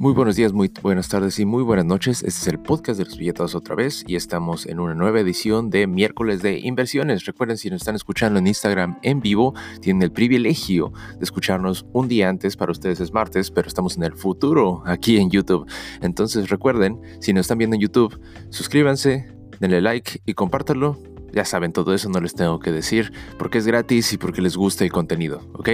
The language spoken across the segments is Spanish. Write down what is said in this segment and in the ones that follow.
Muy buenos días, muy buenas tardes y muy buenas noches. Este es el podcast de los billetes otra vez y estamos en una nueva edición de miércoles de inversiones. Recuerden, si nos están escuchando en Instagram en vivo, tienen el privilegio de escucharnos un día antes. Para ustedes es martes, pero estamos en el futuro aquí en YouTube. Entonces recuerden, si nos están viendo en YouTube, suscríbanse, denle like y compártanlo. Ya saben, todo eso no les tengo que decir porque es gratis y porque les gusta el contenido, ¿ok?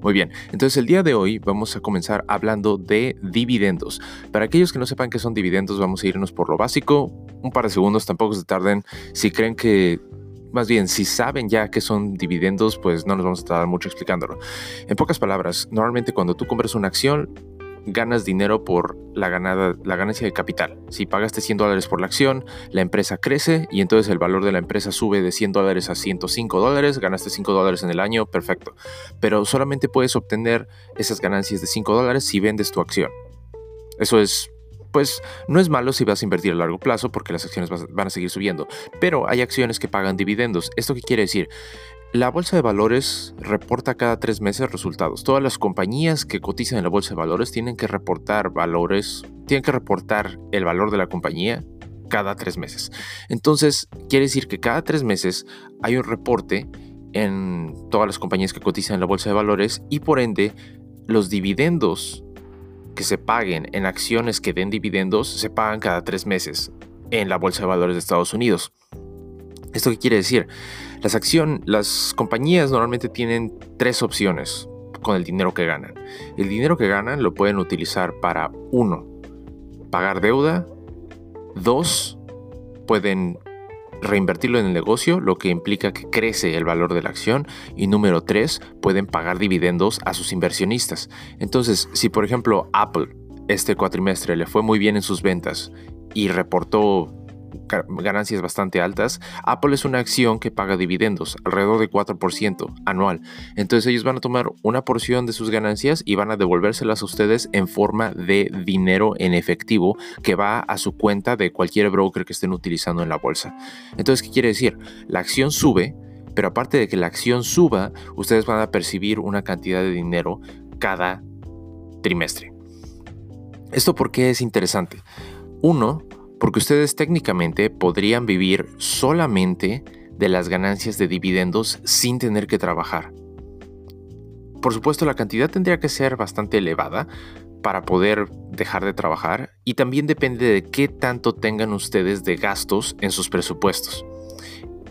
Muy bien, entonces el día de hoy vamos a comenzar hablando de dividendos. Para aquellos que no sepan qué son dividendos, vamos a irnos por lo básico. Un par de segundos, tampoco se tarden. Si creen que más bien, si saben ya qué son dividendos, pues no nos vamos a tardar mucho explicándolo. En pocas palabras, normalmente cuando tú compras una acción, ganas dinero por la, ganada, la ganancia de capital. Si pagaste 100 dólares por la acción, la empresa crece y entonces el valor de la empresa sube de 100 dólares a 105 dólares, ganaste 5 dólares en el año, perfecto. Pero solamente puedes obtener esas ganancias de 5 dólares si vendes tu acción. Eso es pues no es malo si vas a invertir a largo plazo porque las acciones van a seguir subiendo, pero hay acciones que pagan dividendos. ¿Esto qué quiere decir? La bolsa de valores reporta cada tres meses resultados. Todas las compañías que cotizan en la bolsa de valores tienen que reportar valores, tienen que reportar el valor de la compañía cada tres meses. Entonces, quiere decir que cada tres meses hay un reporte en todas las compañías que cotizan en la bolsa de valores y por ende los dividendos que se paguen en acciones que den dividendos se pagan cada tres meses en la bolsa de valores de Estados Unidos. ¿Esto qué quiere decir? Las acciones, las compañías normalmente tienen tres opciones con el dinero que ganan. El dinero que ganan lo pueden utilizar para uno, pagar deuda, dos, pueden reinvertirlo en el negocio, lo que implica que crece el valor de la acción. Y número tres, pueden pagar dividendos a sus inversionistas. Entonces, si por ejemplo Apple este cuatrimestre le fue muy bien en sus ventas y reportó ganancias bastante altas, Apple es una acción que paga dividendos, alrededor de 4% anual. Entonces ellos van a tomar una porción de sus ganancias y van a devolvérselas a ustedes en forma de dinero en efectivo que va a su cuenta de cualquier broker que estén utilizando en la bolsa. Entonces, ¿qué quiere decir? La acción sube, pero aparte de que la acción suba, ustedes van a percibir una cantidad de dinero cada trimestre. ¿Esto por qué es interesante? Uno, porque ustedes técnicamente podrían vivir solamente de las ganancias de dividendos sin tener que trabajar. Por supuesto, la cantidad tendría que ser bastante elevada para poder dejar de trabajar y también depende de qué tanto tengan ustedes de gastos en sus presupuestos.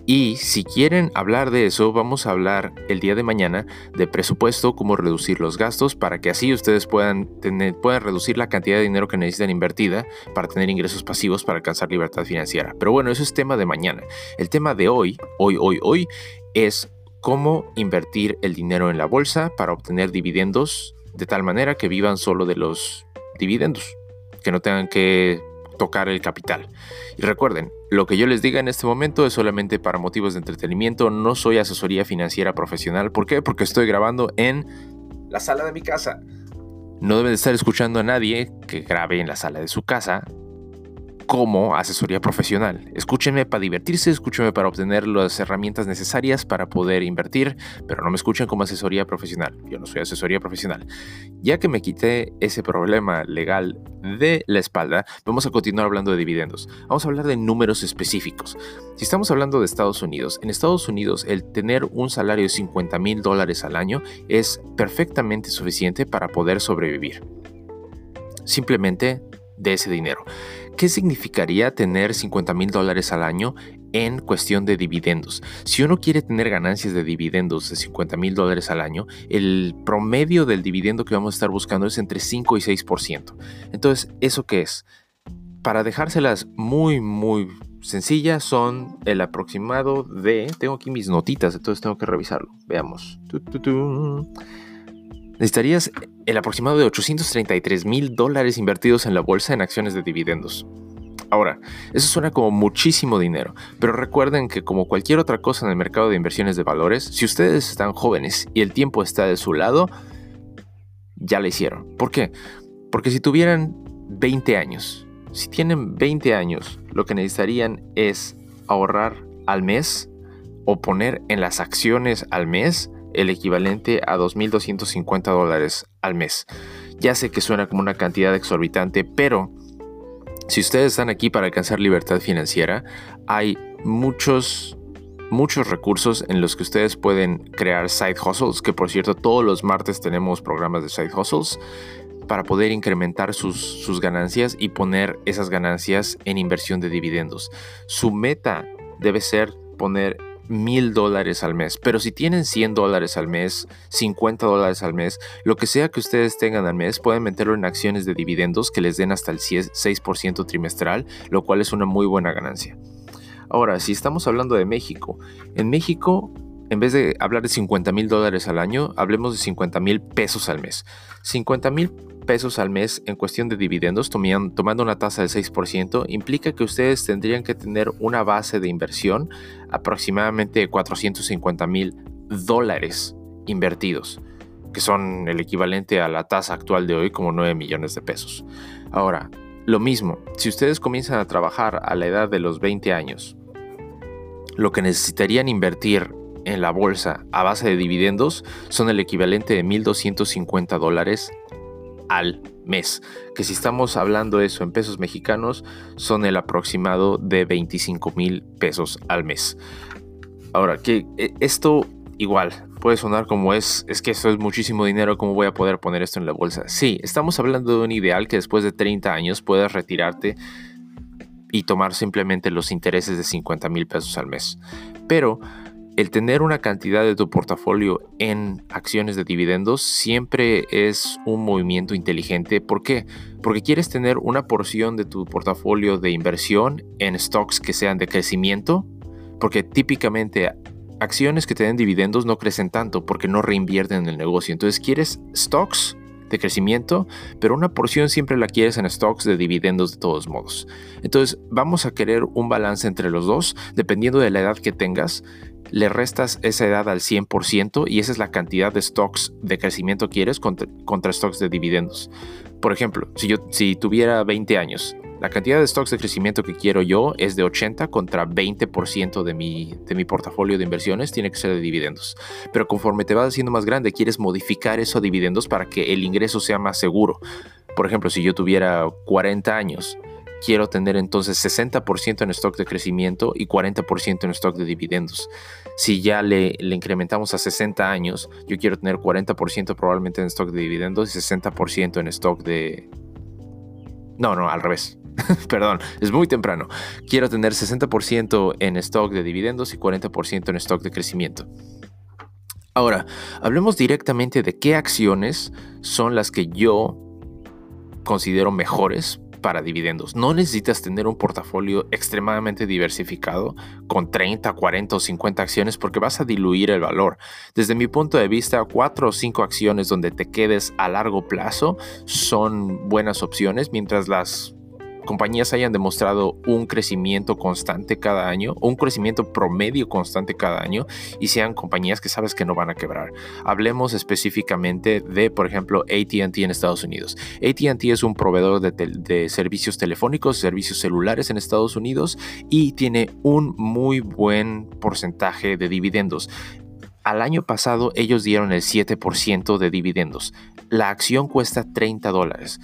Y si quieren hablar de eso, vamos a hablar el día de mañana de presupuesto, cómo reducir los gastos para que así ustedes puedan, tener, puedan reducir la cantidad de dinero que necesitan invertida para tener ingresos pasivos para alcanzar libertad financiera. Pero bueno, eso es tema de mañana. El tema de hoy, hoy, hoy, hoy, es cómo invertir el dinero en la bolsa para obtener dividendos de tal manera que vivan solo de los dividendos, que no tengan que tocar el capital. Y recuerden, lo que yo les diga en este momento es solamente para motivos de entretenimiento, no soy asesoría financiera profesional. ¿Por qué? Porque estoy grabando en la sala de mi casa. No deben de estar escuchando a nadie que grabe en la sala de su casa como asesoría profesional. Escúchenme para divertirse, escúchenme para obtener las herramientas necesarias para poder invertir, pero no me escuchen como asesoría profesional. Yo no soy asesoría profesional. Ya que me quité ese problema legal de la espalda, vamos a continuar hablando de dividendos. Vamos a hablar de números específicos. Si estamos hablando de Estados Unidos, en Estados Unidos el tener un salario de 50 mil dólares al año es perfectamente suficiente para poder sobrevivir. Simplemente de ese dinero. ¿Qué significaría tener 50 mil dólares al año en cuestión de dividendos? Si uno quiere tener ganancias de dividendos de 50 mil dólares al año, el promedio del dividendo que vamos a estar buscando es entre 5 y 6%. Entonces, ¿eso qué es? Para dejárselas muy, muy sencillas, son el aproximado de... Tengo aquí mis notitas, entonces tengo que revisarlo. Veamos. Necesitarías el aproximado de 833 mil dólares invertidos en la bolsa en acciones de dividendos. Ahora, eso suena como muchísimo dinero, pero recuerden que como cualquier otra cosa en el mercado de inversiones de valores, si ustedes están jóvenes y el tiempo está de su lado, ya lo hicieron. ¿Por qué? Porque si tuvieran 20 años, si tienen 20 años, lo que necesitarían es ahorrar al mes o poner en las acciones al mes el equivalente a 2.250 dólares al mes. Ya sé que suena como una cantidad exorbitante, pero si ustedes están aquí para alcanzar libertad financiera, hay muchos muchos recursos en los que ustedes pueden crear side hustles, que por cierto todos los martes tenemos programas de side hustles para poder incrementar sus, sus ganancias y poner esas ganancias en inversión de dividendos. Su meta debe ser poner mil dólares al mes. Pero si tienen 100 dólares al mes, 50 dólares al mes, lo que sea que ustedes tengan al mes, pueden meterlo en acciones de dividendos que les den hasta el 6% trimestral, lo cual es una muy buena ganancia. Ahora, si estamos hablando de México, en México, en vez de hablar de 50 mil dólares al año, hablemos de 50 mil pesos al mes. 50 mil pesos al mes en cuestión de dividendos, tomando una tasa del 6%, implica que ustedes tendrían que tener una base de inversión aproximadamente de 450 mil dólares invertidos, que son el equivalente a la tasa actual de hoy como 9 millones de pesos. Ahora, lo mismo, si ustedes comienzan a trabajar a la edad de los 20 años, lo que necesitarían invertir en la bolsa a base de dividendos son el equivalente de 1.250 dólares al mes, que si estamos hablando eso en pesos mexicanos, son el aproximado de 25 mil pesos al mes. Ahora, que eh, esto igual puede sonar como es, es que esto es muchísimo dinero, ¿cómo voy a poder poner esto en la bolsa? Sí, estamos hablando de un ideal que después de 30 años puedas retirarte y tomar simplemente los intereses de 50 mil pesos al mes. Pero el tener una cantidad de tu portafolio en acciones de dividendos siempre es un movimiento inteligente. ¿Por qué? Porque quieres tener una porción de tu portafolio de inversión en stocks que sean de crecimiento, porque típicamente acciones que te den dividendos no crecen tanto porque no reinvierten en el negocio. Entonces quieres stocks de crecimiento, pero una porción siempre la quieres en stocks de dividendos de todos modos. Entonces vamos a querer un balance entre los dos, dependiendo de la edad que tengas. Le restas esa edad al 100% y esa es la cantidad de stocks de crecimiento que quieres contra, stocks de dividendos. Por ejemplo, si yo si tuviera 20 años, la cantidad de stocks de crecimiento que quiero yo es de 80 contra 20% de mi, de mi portafolio de inversiones tiene que ser de dividendos. Pero conforme te vas haciendo más grande, quieres modificar eso a dividendos para que el ingreso sea más seguro. Por ejemplo, si yo tuviera 40 años, quiero tener entonces 60% en stock de crecimiento y 40% en stock de dividendos. Si ya le, incrementamos a 60 años, yo quiero tener 40% probablemente en stock de dividendos y 60% en stock de... No, no, al revés. Perdón, es muy temprano. Quiero tener 60% en stock de dividendos y 40% en stock de crecimiento. Ahora, hablemos directamente de qué acciones son las que yo considero mejores para dividendos. No necesitas tener un portafolio extremadamente diversificado con 30, 40 o 50 acciones porque vas a diluir el valor. Desde mi punto de vista, 4 o 5 acciones donde te quedes a largo plazo son buenas opciones, mientras las compañías hayan demostrado un crecimiento constante cada año, un crecimiento promedio constante cada año y sean compañías que sabes que no van a quebrar. Hablemos específicamente de, por ejemplo, ATT en Estados Unidos. ATT es un proveedor de, servicios telefónicos, servicios celulares en Estados Unidos y tiene un muy buen porcentaje de dividendos. Al año pasado ellos dieron el 7% de dividendos. La acción cuesta 30 dólares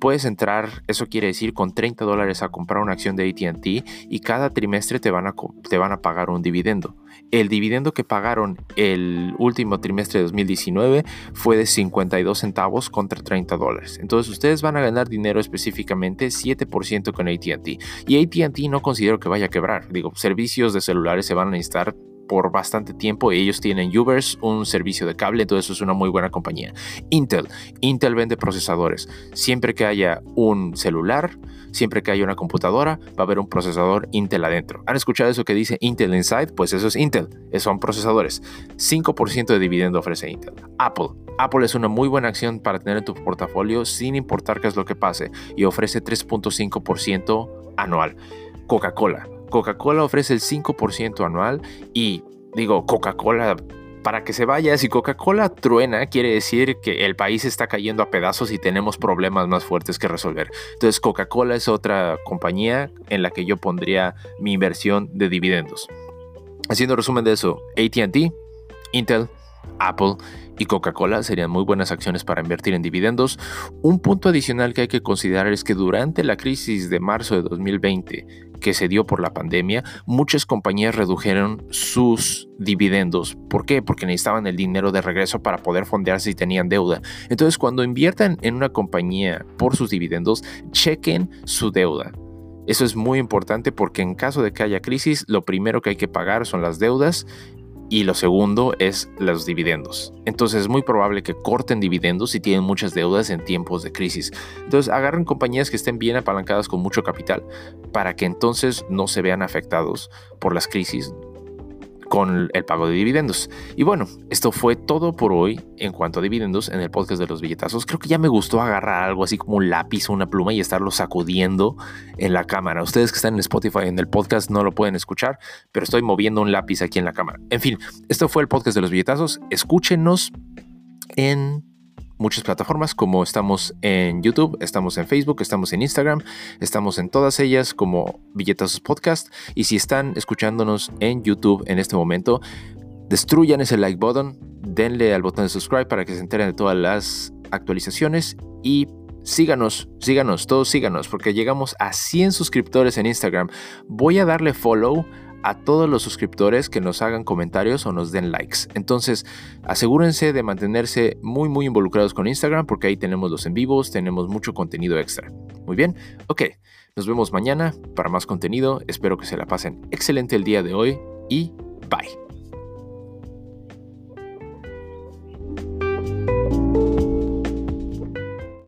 puedes entrar, eso quiere decir, con 30 dólares a comprar una acción de ATT y cada trimestre te van, a, te van a pagar un dividendo. El dividendo que pagaron el último trimestre de 2019 fue de 52 centavos contra 30 dólares. Entonces ustedes van a ganar dinero específicamente 7% con ATT. Y ATT no considero que vaya a quebrar. Digo, servicios de celulares se van a necesitar por bastante tiempo. Ellos tienen Ubers, un servicio de cable, entonces es una muy buena compañía. Intel, Intel vende procesadores. Siempre que haya un celular, siempre que haya una computadora, va a haber un procesador Intel adentro. ¿Han escuchado eso que dice Intel Inside? Pues eso es Intel, son procesadores. 5% de dividendo ofrece Intel. Apple, Apple es una muy buena acción para tener en tu portafolio sin importar qué es lo que pase y ofrece 3.5% anual. Coca-Cola, Coca-Cola ofrece el 5% anual y digo, Coca-Cola, para que se vaya, si Coca-Cola truena, quiere decir que el país está cayendo a pedazos y tenemos problemas más fuertes que resolver. Entonces, Coca-Cola es otra compañía en la que yo pondría mi inversión de dividendos. Haciendo resumen de eso, ATT, Intel, Apple y Coca-Cola serían muy buenas acciones para invertir en dividendos. Un punto adicional que hay que considerar es que durante la crisis de marzo de 2020 que se dio por la pandemia, muchas compañías redujeron sus dividendos. ¿Por qué? Porque necesitaban el dinero de regreso para poder fondearse si tenían deuda. Entonces, cuando inviertan en una compañía por sus dividendos, chequen su deuda. Eso es muy importante porque en caso de que haya crisis, lo primero que hay que pagar son las deudas y lo segundo es los dividendos. Entonces es muy probable que corten dividendos si tienen muchas deudas en tiempos de crisis. Entonces agarren compañías que estén bien apalancadas con mucho capital para que entonces no se vean afectados por las crisis con el pago de dividendos. Y bueno, esto fue todo por hoy en cuanto a dividendos en el podcast de los billetazos. Creo que ya me gustó agarrar algo así como un lápiz o una pluma y estarlo sacudiendo en la cámara. Ustedes que están en Spotify en el podcast no lo pueden escuchar, pero estoy moviendo un lápiz aquí en la cámara. En fin, esto fue el podcast de los billetazos. Escúchenos en muchas plataformas, como estamos en YouTube, estamos en Facebook, estamos en Instagram, estamos en todas ellas como Billetazos Podcast. Y si están escuchándonos en YouTube en este momento, destruyan ese like button, denle al botón de subscribe para que se enteren de todas las actualizaciones y síganos, síganos, todos síganos, porque llegamos a 100 suscriptores en Instagram. Voy a darle follow a todos los suscriptores que nos hagan comentarios o nos den likes. Entonces, asegúrense de mantenerse muy, muy involucrados con Instagram porque ahí tenemos los en vivos, tenemos mucho contenido extra. Muy bien, ok, nos vemos mañana para más contenido. Espero que se la pasen excelente el día de hoy y bye.